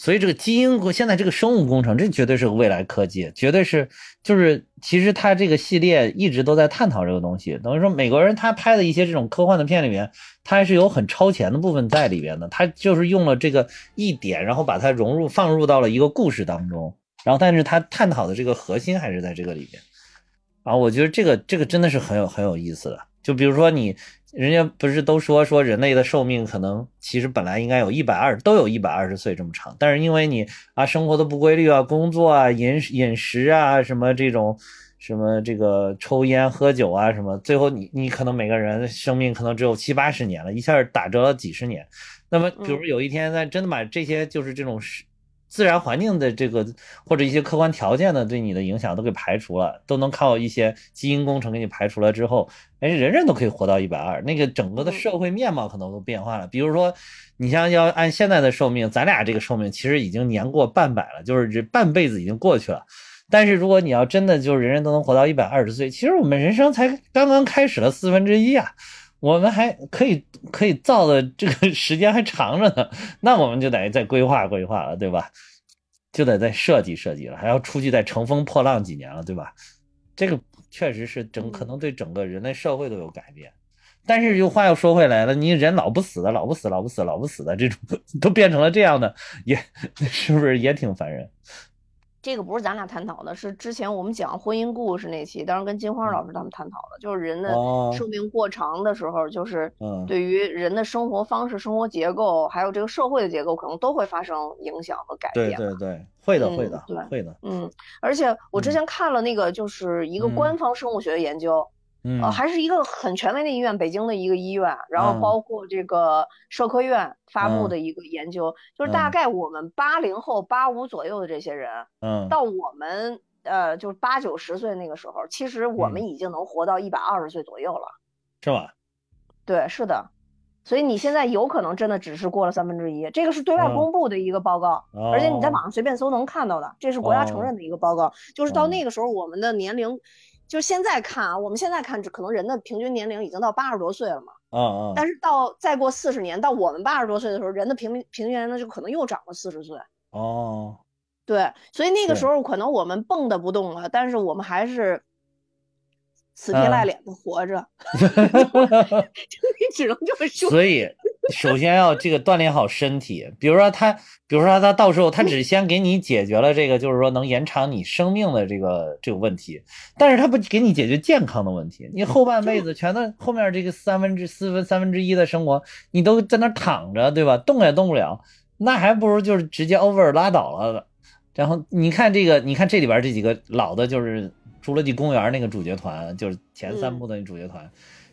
所以这个基因和，现在这个生物工程，这绝对是个未来科技，绝对是，就是其实他这个系列一直都在探讨这个东西。等于说，美国人他拍的一些这种科幻的片里面，他还是有很超前的部分在里边的。他就是用了这个一点，然后把它融入放入到了一个故事当中。然后，但是他探讨的这个核心还是在这个里边，啊，我觉得这个这个真的是很有很有意思的。就比如说你，人家不是都说说人类的寿命可能其实本来应该有一百二，都有一百二十岁这么长，但是因为你啊生活的不规律啊，工作啊，饮饮食啊，什么这种什么这个抽烟喝酒啊什么，最后你你可能每个人生命可能只有七八十年了，一下打折了几十年。那么，比如有一天，在真的把这些就是这种是。自然环境的这个或者一些客观条件的对你的影响都给排除了，都能靠一些基因工程给你排除了之后，哎，人人都可以活到一百二，那个整个的社会面貌可能都变化了。比如说，你像要按现在的寿命，咱俩这个寿命其实已经年过半百了，就是这半辈子已经过去了。但是如果你要真的就是人人都能活到一百二十岁，其实我们人生才刚刚开始了四分之一啊，我们还可以可以造的这个时间还长着呢，那我们就得再规划规划了，对吧？就得再设计设计了，还要出去再乘风破浪几年了，对吧？这个确实是整可能对整个人类社会都有改变。但是又话又说回来了，你人老不死的，老不死，老不死，老不死的这种 都变成了这样的，也 是不是也挺烦人？
这个不是咱俩探讨的，是之前我们讲婚姻故事那期，当时跟金花老师他们探讨的，就是人的寿命过长的时候，就是对于人的生活方式、生活结构，还有这个社会的结构，可能都会发生影响和改变。
对对对，会的会的，
对
会的。
嗯，而且我之前看了那个，就是一个官方生物学的研究。呃，还是一个很权威的医院，北京的一个医院，然后包括这个社科院发布的一个研究，就是大概我们八零后、八五左右的这些人，
嗯，
到我们呃，就是八九十岁那个时候，其实我们已经能活到一百二十岁左右了，
是吧？
对，是的，所以你现在有可能真的只是过了三分之一，这个是对外公布的一个报告，而且你在网上随便搜能看到的，这是国家承认的一个报告，就是到那个时候我们的年龄。就现在看啊，我们现在看，可能人的平均年龄已经到八十多岁了嘛。
嗯嗯。
但是到再过四十年，到我们八十多岁的时候，人的平平均年龄就可能又长了四十岁。
哦。
对，所以那个时候可能我们蹦的不动了，但是我们还是死皮赖脸的活着。你只能这么说。
所以。首先要这个锻炼好身体，比如说他，比如说他到时候他只先给你解决了这个，就是说能延长你生命的这个这个问题，但是他不给你解决健康的问题，你后半辈子全都后面这个三分之四分三分之一的生活，你都在那躺着，对吧？动也动不了，那还不如就是直接 over 拉倒了。然后你看这个，你看这里边这几个老的，就是《侏罗纪公园》那个主角团，就是前三部的那主角团。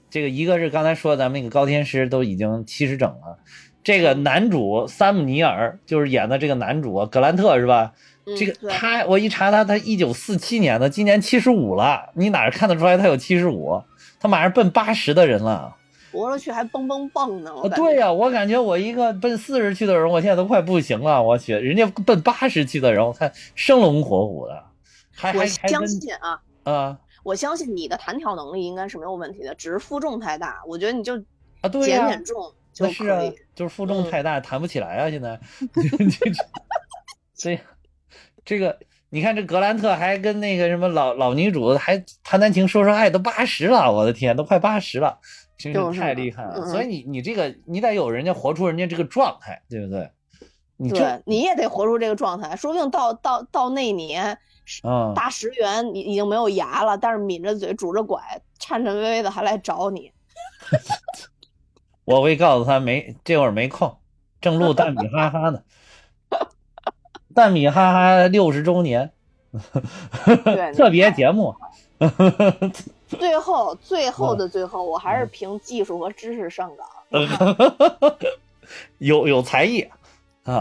这个一个是刚才说咱们那个高天师都已经七十整了，这个男主萨姆尼尔就是演的这个男主格兰特是吧？这个他我一查他，他一九四七年的，今年七十五了，你哪看得出来他有七十五？他马上奔八十的人了，
我了去还蹦蹦蹦呢。
对呀，我感觉我一个奔四十去的人，我现在都快不行了。我去，人家奔八十去的人，我看生龙活虎的，还还还
相信啊
啊。
我相信你的弹跳能力应该是没有问题的，只是负重太大。我觉得你就
啊，对
减减重就可以。
就是负重太大，弹不起来啊！现在，所以这个你看，这格兰特还跟那个什么老老女主还谈谈情说说爱，都八十了，我的天，都快八十了，真是太厉害了。所以你你这个你得有人家活出人家这个状态，对不对？你
对，你也得活出这个状态，说不定到到到那年。
嗯，
大石原已已经没有牙了，但是抿着嘴拄着拐，颤颤巍巍的还来找你。
我会告诉他没这会儿没空，正录 蛋米哈哈呢。蛋米哈哈六十周年，特别节目。
最后最后的最后，我还是凭技术和知识上岗。
有有才艺。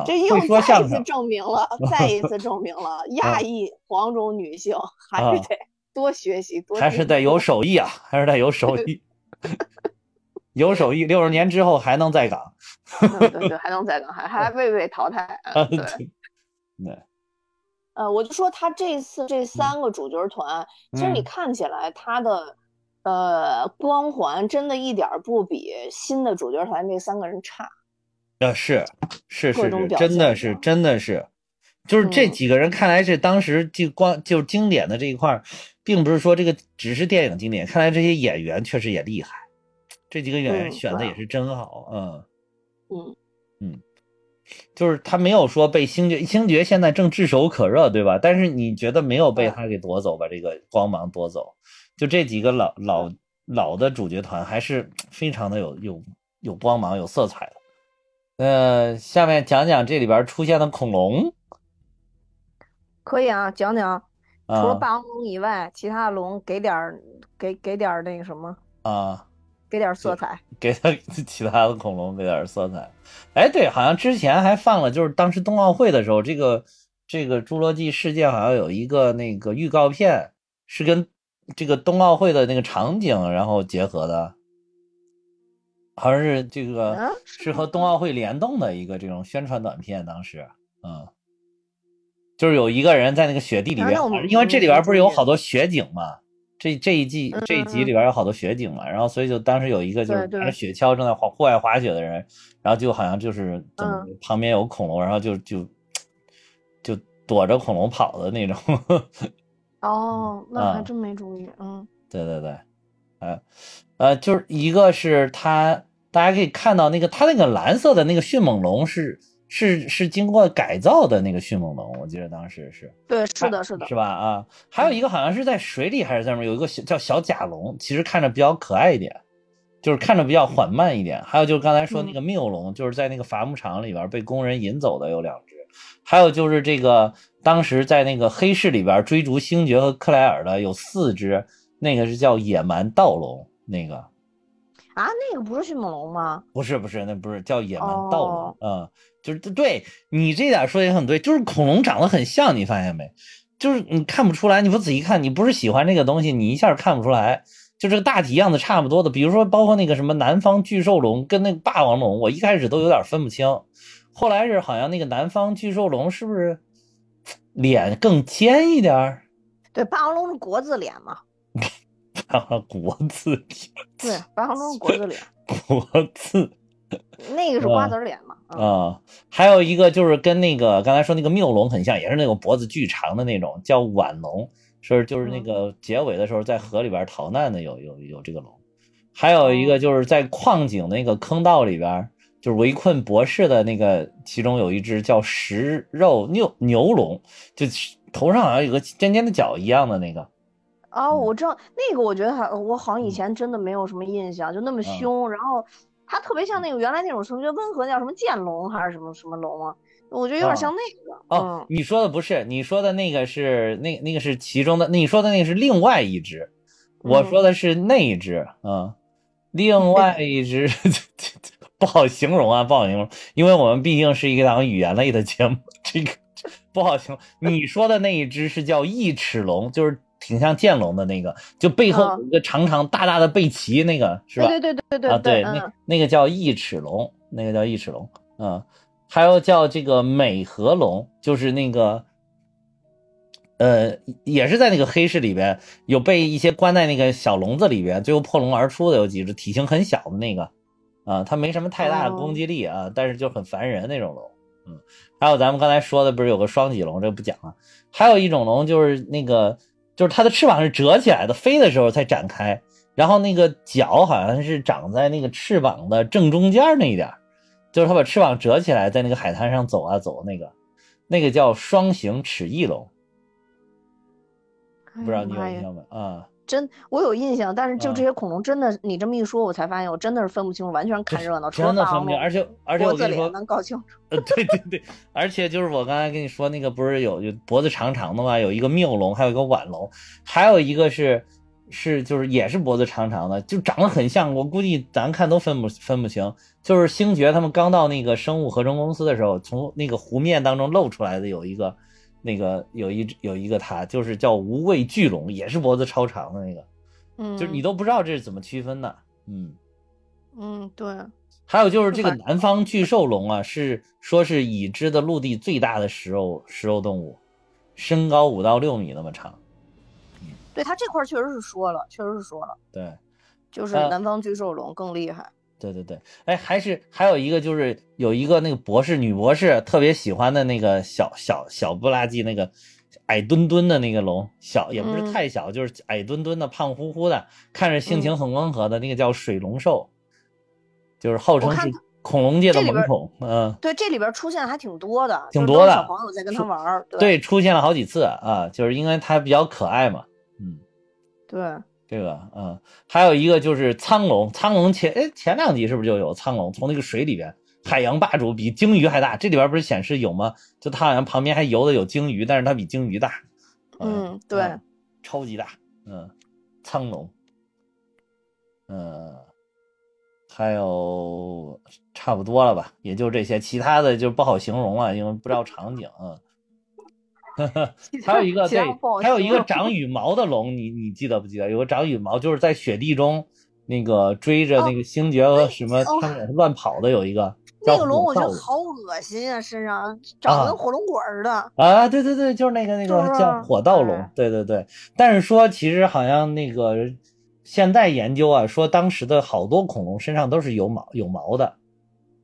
这又 再一次证明了，再一次证明了亚裔黄种女性还是得多学习，多
还是得有手艺啊，还是得有手艺，有手艺，六十年之后还能在岗，
对对，还能在岗，还还未被淘汰。对，
对，
呃，我就说他这次这三个主角团，其实你看起来他的呃光环真的一点不比新的主角团这三个人差。
啊，是是是是，真的是真的是，就是这几个人看来是当时就光就是经典的这一块，并不是说这个只是电影经典，看来这些演员确实也厉害，这几个演员选的也是真好，
嗯。
嗯。嗯，就是他没有说被星爵星爵现在正炙手可热，对吧？但是你觉得没有被他给夺走，把这个光芒夺走，就这几个老老老的主角团还是非常的有有有光芒有色彩的。呃，下面讲讲这里边出现的恐龙。
可以啊，讲讲。除了霸王龙以外，其他的龙给点给给点那个什么
啊？
给点色彩。
给他 其他的恐龙给点色彩。哎，对，好像之前还放了，就是当时冬奥会的时候，这个这个侏罗纪世界好像有一个那个预告片，是跟这个冬奥会的那个场景然后结合的。好像是这个是和冬奥会联动的一个这种宣传短片，当时，嗯，就是有一个人在那个雪地里边，因为这里边不是有好多雪景嘛，这这一季这一集里边有好多雪景嘛，然后所以就当时有一个就是拿着雪橇正在滑户外滑雪的人，然后就好像就是旁边有恐龙，然后就就就躲着恐龙跑的那种。
哦，那还真没注意，嗯，
对对对。呃，呃，就是一个是它，大家可以看到那个它那个蓝色的那个迅猛龙是是是经过改造的那个迅猛龙，我记得当时是
对，是的，是的，
是吧？啊，还有一个好像是在水里还是在什么，有一个小叫小甲龙，其实看着比较可爱一点，就是看着比较缓慢一点。还有就是刚才说那个缪龙，就是在那个伐木场里边被工人引走的有两只，还有就是这个当时在那个黑市里边追逐星爵和克莱尔的有四只。那个是叫野蛮盗龙，那个
啊，那个不是迅猛龙吗？
不是，不是，那不是叫野蛮盗龙，嗯，就是对你这点说的也很对，就是恐龙长得很像，你发现没？就是你看不出来，你不仔细看，你不是喜欢这个东西，你一下看不出来，就这个大体样子差不多的。比如说，包括那个什么南方巨兽龙跟那个霸王龙，我一开始都有点分不清，后来是好像那个南方巨兽龙是不是脸更尖一点？
对，霸王龙是国字脸嘛。
国字脸，
对，白航中是国字脸，
国字，
那个是瓜子脸嘛？
啊，还有一个就是跟那个刚才说那个谬龙很像，也是那种脖子巨长的那种，叫晚龙，是就是那个结尾的时候在河里边逃难的有有有这个龙，还有一个就是在矿井那个坑道里边，就是围困博士的那个，其中有一只叫食肉牛牛龙，就头上好像有个尖尖的角一样的那个。
哦，我知道那个，我觉得还我好像以前真的没有什么印象，就那么凶，然后他特别像那个原来那种特别温和叫什么剑龙还是什么什么龙啊？我觉得有点像那个。
哦，你说的不是，你说的那个是那那个是其中的，你说的那个是另外一只，我说的是那一只啊，另外 一只 不好形容啊，不好形容，因为我们毕竟是一个档语言类的节目，这个不好形容。你说的那一只是叫翼齿龙，就是。挺像剑龙的那个，就背后有一个长长大大的背鳍，那个是吧？
对对对对对
啊，对，那那个叫异齿龙，那个叫异齿龙，嗯，还有叫这个美颌龙，就是那个，呃，也是在那个黑市里边有被一些关在那个小笼子里边，最后破笼而出的有几只，体型很小的那个，啊，它没什么太大的攻击力啊，但是就很烦人那种龙，嗯，还有咱们刚才说的不是有个双脊龙，这不讲了，还有一种龙就是那个。就是它的翅膀是折起来的，飞的时候才展开，然后那个脚好像是长在那个翅膀的正中间那一点，就是它把翅膀折起来，在那个海滩上走啊走，那个那个叫双形齿翼龙，不知道你有印象没啊？
真，我有印象，但是就这些恐龙，真的，你这么一说，我才发现，我真的是分不清楚，完全看热闹，
真的分不清，而且而且我跟你说，
能搞清楚。
呃，对对对，而且就是我刚才跟你说那个，不是有脖子长长的吗？有一个谬龙，还有一个晚龙，还有一个是是就是也是脖子长长的，就长得很像，我估计咱看都分不分不清。就是星爵他们刚到那个生物合成公司的时候，从那个湖面当中露出来的有一个。那个有一有一个它就是叫无畏巨龙，也是脖子超长的那个，
嗯，
就是你都不知道这是怎么区分的，
嗯。嗯，对。
还有就是这个南方巨兽龙啊，是说是已知的陆地最大的食肉食肉动物，身高五到六米那么长。
对它这块确实是说了，确实是说了，
对，
就是南方巨兽龙更厉害。
对对对，哎，还是还有一个，就是有一个那个博士女博士特别喜欢的那个小小小不拉几那个矮墩墩的那个龙，小也不是太小，就是矮墩墩的胖乎乎的，看着性情很温和的那个叫水龙兽，就是号称是恐龙界的萌宠。嗯，
对，这里边出现还挺多的，
挺多的
小朋友在跟他玩。
对，出现了好几次啊，就是因为它比较可爱嘛。嗯，
对。
这个，嗯，还有一个就是苍龙，苍龙前哎前两集是不是就有苍龙从那个水里边，海洋霸主比鲸鱼还大，这里边不是显示有吗？就它好像旁边还游的有鲸鱼，但是它比鲸鱼大，
嗯，对，
超级大，嗯，苍龙，嗯，还有差不多了吧，也就这些，其他的就不好形容了，因为不知道场景，嗯。还有一个对，还有一个长羽毛的龙，你你记得不记得？有个长羽毛，就是在雪地中那个追着那个星爵和什么他们乱跑的有一个。
那个龙我觉得好恶心啊，身上长得跟火龙果似的。
啊，对对对，就是那个那个叫火盗龙，对对对。但是说其实好像那个现在研究啊，说当时的好多恐龙身上都是有毛有毛的。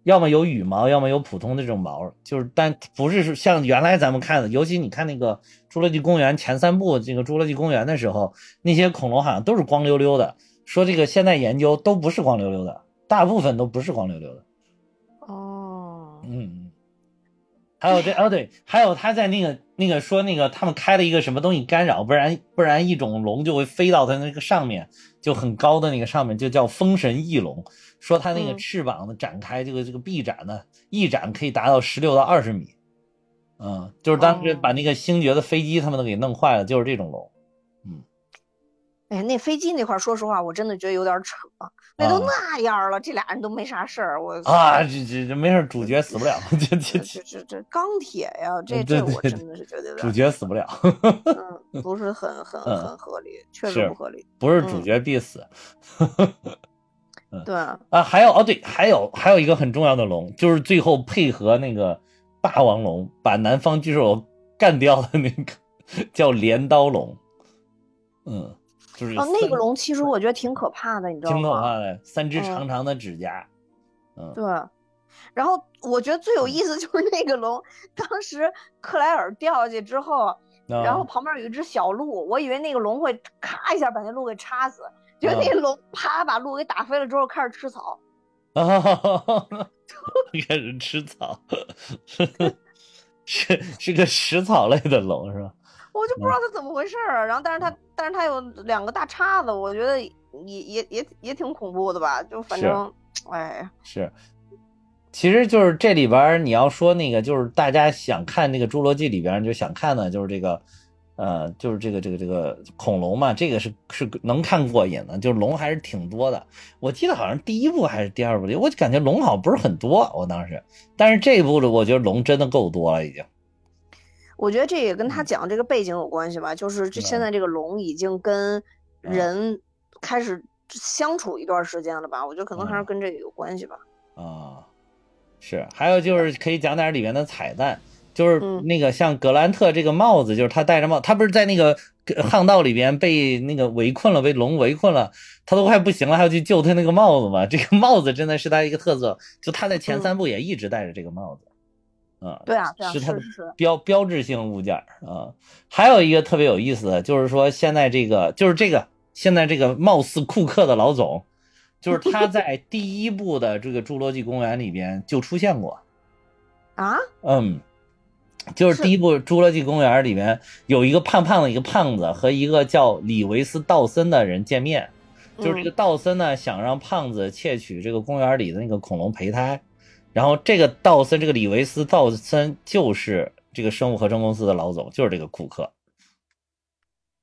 要么有羽毛，要么有普通的这种毛，就是但不是像原来咱们看的，尤其你看那个《侏罗纪公园》前三部这个《侏罗纪公园》的时候，那些恐龙好像都是光溜溜的。说这个现在研究都不是光溜溜的，大部分都不是光溜溜的。
哦，
嗯，还有这 哦对，还有他在那个那个说那个他们开了一个什么东西干扰，不然不然一种龙就会飞到它那个上面，就很高的那个上面，就叫风神翼龙。说它那个翅膀的展开，这个这个臂展呢，翼展可以达到十六到二十米，嗯，就是当时把那个星爵的飞机他们都给弄坏了，就是这种龙，嗯，
哎，那飞机那块说实话，我真的觉得有点扯，那都那样了，这俩人都没啥事儿，我
啊，这这这没事，主角死不了，
这这这这这钢铁呀，这这我真的是觉得
主角死不了，
嗯，不是很很很合理，确实不合理，
不是主角必死。
对啊，
还有哦，对，还有还有一个很重要的龙，就是最后配合那个霸王龙把南方巨兽干掉的那个，叫镰刀龙。嗯，就是
哦，那个龙其实我觉得挺可怕的，你知道
吗？挺可怕的，三只长长的指甲。嗯，
对。然后我觉得最有意思就是那个龙，当时克莱尔掉下去之后，然后旁边有一只小鹿，我以为那个龙会咔一下把那鹿给插死，结果那龙啪把鹿给打飞了之后开始吃草。
啊，开始吃草，是是个食草类的龙是吧？
我就不知道它怎么回事儿，然后但是它但是它有两个大叉子，我觉得也也也也挺恐怖的吧？就反正哎
是，其实就是这里边你要说那个就是大家想看那个《侏罗纪》里边就想看的就是这个。呃，就是这个这个这个恐龙嘛，这个是是能看过瘾的，就是龙还是挺多的。我记得好像第一部还是第二部，我就感觉龙好像不是很多，我当时。但是这一部的，我觉得龙真的够多了，已经。
我觉得这也跟他讲这个背景有关系吧，就是这现在这个龙已经跟人开始相处一段时间了吧，我觉得可能还是跟这个有关系吧。
啊，是，还有就是可以讲点里面的彩蛋。就是那个像格兰特这个帽子，就是他戴着帽，他不是在那个巷道里边被那个围困了，被龙围困了，他都快不行了，还要去救他那个帽子嘛？这个帽子真的是他一个特色，就他在前三部也一直戴着这个帽子，啊，
对啊，
是他的标标志性物件啊。还有一个特别有意思的，就是说现在这个就是这个现在这个貌似库克的老总，就是他在第一部的这个侏罗纪公园里边就出现过
啊，
嗯。就是第一部《侏罗纪公园》里面有一个胖胖的一个胖子和一个叫李维斯·道森的人见面，就是这个道森呢想让胖子窃取这个公园里的那个恐龙胚胎，然后这个道森这个李维斯·道森就是这个生物合成公司的老总，就是这个库克。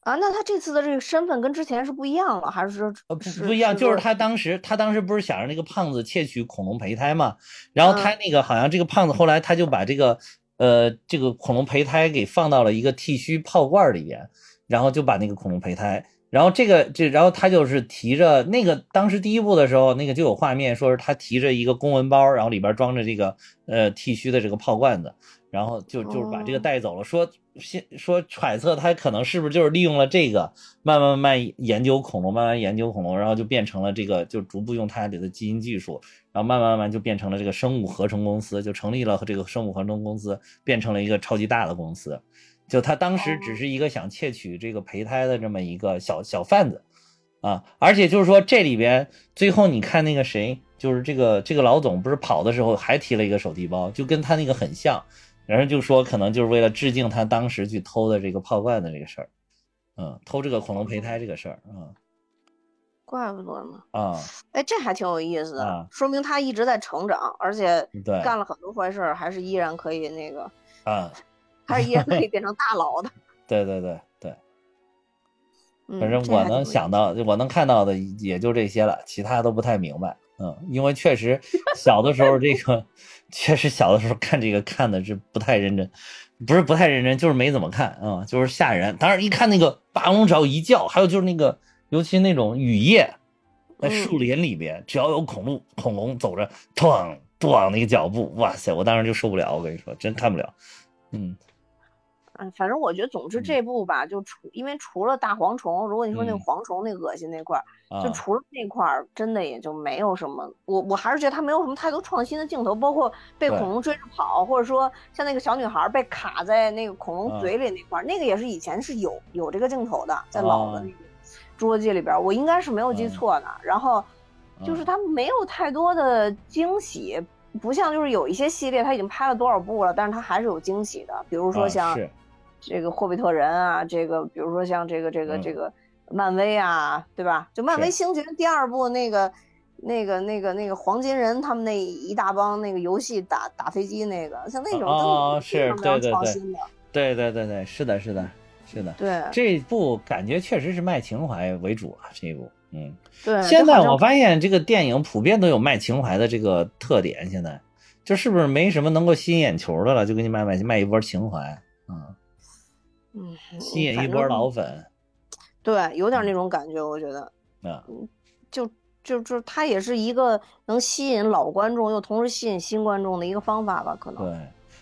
啊，那他这次的这个身份跟之前是不一样了，还是说
呃不不一样？就是他当时他当时不是想让那个胖子窃取恐龙胚胎嘛，然后他那个好像这个胖子后来他就把这个。呃，这个恐龙胚胎给放到了一个剃须泡罐里边，然后就把那个恐龙胚胎，然后这个这，然后他就是提着那个，当时第一部的时候，那个就有画面，说是他提着一个公文包，然后里边装着这个呃剃须的这个泡罐子，然后就就是把这个带走了，说先说揣测他可能是不是就是利用了这个，慢慢慢慢研究恐龙，慢慢研究恐龙，然后就变成了这个，就逐步用他里的基因技术。然后慢慢慢慢就变成了这个生物合成公司，就成立了这个生物合成公司，变成了一个超级大的公司。就他当时只是一个想窃取这个胚胎的这么一个小小贩子啊，而且就是说这里边最后你看那个谁，就是这个这个老总不是跑的时候还提了一个手提包，就跟他那个很像，然后就说可能就是为了致敬他当时去偷的这个炮罐的这个事儿，嗯，偷这个恐龙胚胎这个事儿啊。
怪不得呢
啊！
哎，这还挺有意思的，说明他一直在成长，而且干了很多坏事，还是依然可以那个
啊，
还是依然可以变成大佬的。
对 对对对，反正我能想到，我能看到的也就这些了，其他都不太明白。嗯，因为确实小的时候这个，确实小的时候看这个看的是不太认真，不是不太认真，就是没怎么看啊，就是吓人。当时一看那个霸王龙》，只要一叫，还有就是那个。尤其那种雨夜，在树林里边，只要有恐龙，恐龙走着，咣咣那个脚步，哇塞，我当时就受不了。我跟你说，真看不了。嗯，
哎，反正我觉得，总之这部吧，就除因为除了大蝗虫，如果你说那个蝗虫那恶心那块儿，就除了那块儿，真的也就没有什么。我我还是觉得它没有什么太多创新的镜头，包括被恐龙追着跑，或者说像那个小女孩被卡在那个恐龙嘴里那块儿，那个也是以前是有有这个镜头的，在老的那个。侏罗纪里边，我应该是没有记错的。然后，就是它没有太多的惊喜，不像就是有一些系列，它已经拍了多少部了，但是它还是有惊喜的。比如说像这个霍比特人啊，这个比如说像这个这个这个漫威啊，对吧？就漫威星爵第二部那个那个那个那个黄金人他们那一大帮那个游戏打打飞机那个，像那种
都
是非常创新的。
对对对对，是的，是的。是的，
对
这部感觉确实是卖情怀为主啊。这一部，嗯，
对。
现在我发现这个电影普遍都有卖情怀的这个特点。现在就是不是没什么能够吸引眼球的了，就给你卖卖卖一波情怀，
嗯嗯，
吸引一波老粉。
对，有点那种感觉，我觉得。
啊，
就就就它也是一个能吸引老观众又同时吸引新观众的一个方法吧？可能。
对。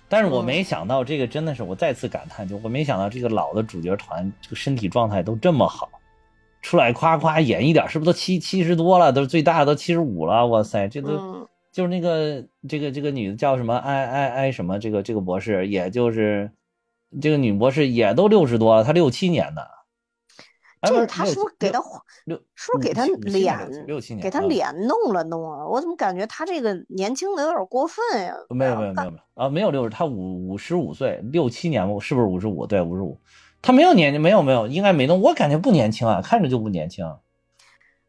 但是我没想到，这个真的是我再次感叹，就我没想到这个老的主角团这个身体状态都这么好，出来夸夸演一点，是不是都七七十多了？都最大的都七十五了，哇塞，这都就是那个这个这个女的叫什么艾艾艾什么？这个这个博士，也就是这个女博士也都六十多了，她六七年的。
这个他是不是给他
六？
是不是给他脸
六七年？
给他脸弄了弄啊？我怎么感觉他这个年轻的有点过分呀？
没有没有没有没有啊，没有六十，他五五十五岁，六七年是不是五十五？对，五十五。他没有年纪，没有没有，应该没弄。我感觉不年轻啊，看着就不年轻。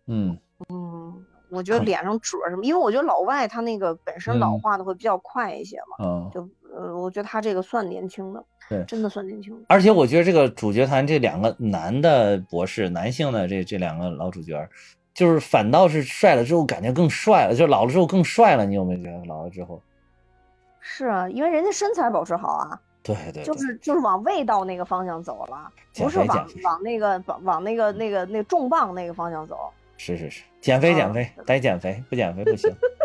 嗯嗯，我觉得脸上褶什么，因为我觉得老外他那个本身老化的会比较快一些嘛。嗯。就呃，我觉得他这个算年轻的。
对，
真的算年轻。
而且我觉得这个主角团这两个男的博士，男性的这这两个老主角，就是反倒是帅了之后感觉更帅了，就老了之后更帅了。你有没有觉得老了之后？
是啊，因为人家身材保持好啊。
对对。
就是就是往味道那个方向走了，不是往往那个往往那个那个那个重磅那个方向走。
是是是，减肥减肥，得减肥，不减肥不行。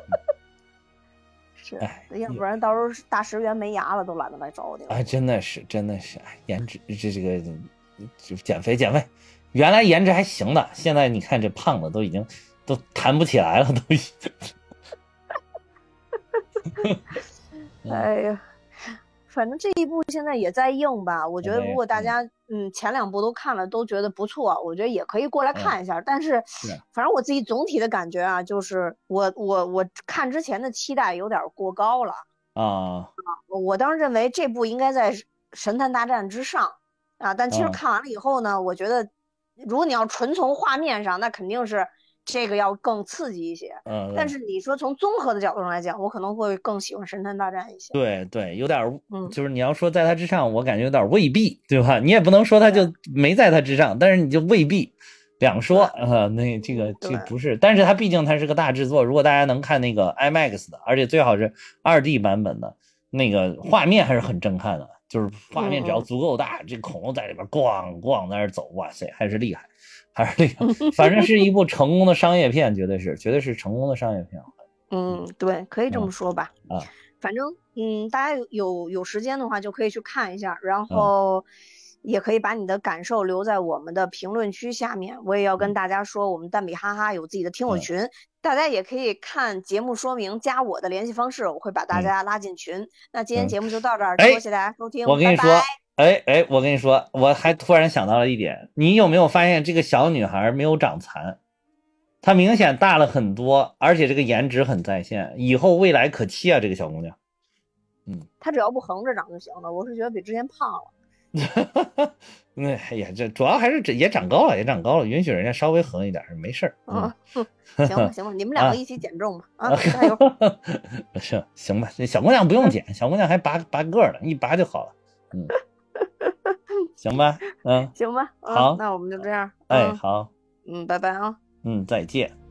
是，要不然到时候大十元没牙了，都懒得来找你了。
哎，真的是，真的是，颜值这这个就减肥减肥，原来颜值还行的，现在你看这胖的都已经都弹不起来了，都已经。
哎呀。反正这一部现在也在映吧，我觉得如果大家嗯前两部都看了都觉得不错，我觉得也可以过来看一下。但是，反正我自己总体的感觉啊，就是我我我看之前的期待有点过高了啊。我当时认为这部应该在《神探大战》之上啊，但其实看完了以后呢，我觉得如果你要纯从画面上，那肯定是。这个要更刺激一些，嗯，但是你说从综合的角度上来讲，我可能会更喜欢《神探大战》一些。
对对，有点，嗯，就是你要说在它之上，我感觉有点未必，对吧？你也不能说它就没在它之上，但是你就未必两说啊。那这个这不是，但是它毕竟它是个大制作，如果大家能看那个 IMAX 的，而且最好是二 D 版本的，那个画面还是很震撼的，就是画面只要足够大，这恐龙在里边咣咣在那走，哇塞，还是厉害。还是那个，反正是一部成功的商业片，绝对是，绝对是成功的商业片。
嗯，对，可以这么说吧。啊，反正嗯，大家有有有时间的话就可以去看一下，然后也可以把你的感受留在我们的评论区下面。我也要跟大家说，我们蛋比哈哈有自己的听友群，大家也可以看节目说明，加我的联系方式，我会把大家拉进群。那今天节目就到这儿，多谢大家收听，
我跟你说。哎哎，我跟你说，我还突然想到了一点，你有没有发现这个小女孩没有长残？她明显大了很多，而且这个颜值很在线，以后未来可期啊！这个小姑娘，嗯，
她只要不横着长就行了。我是觉得比之前胖了。
那哎呀，这主要还是这也长高了，也长高了，允许人家稍微横一点没事儿。
嗯，行吧 行吧，你们两个一起减重吧。啊，加油！
行行吧，这小姑娘不用减，小姑娘还拔拔个呢，一拔就好了。嗯。行吧，嗯，
行吧，
好，
那我们就这样，
哎，好，
嗯，拜拜啊，
嗯，再见。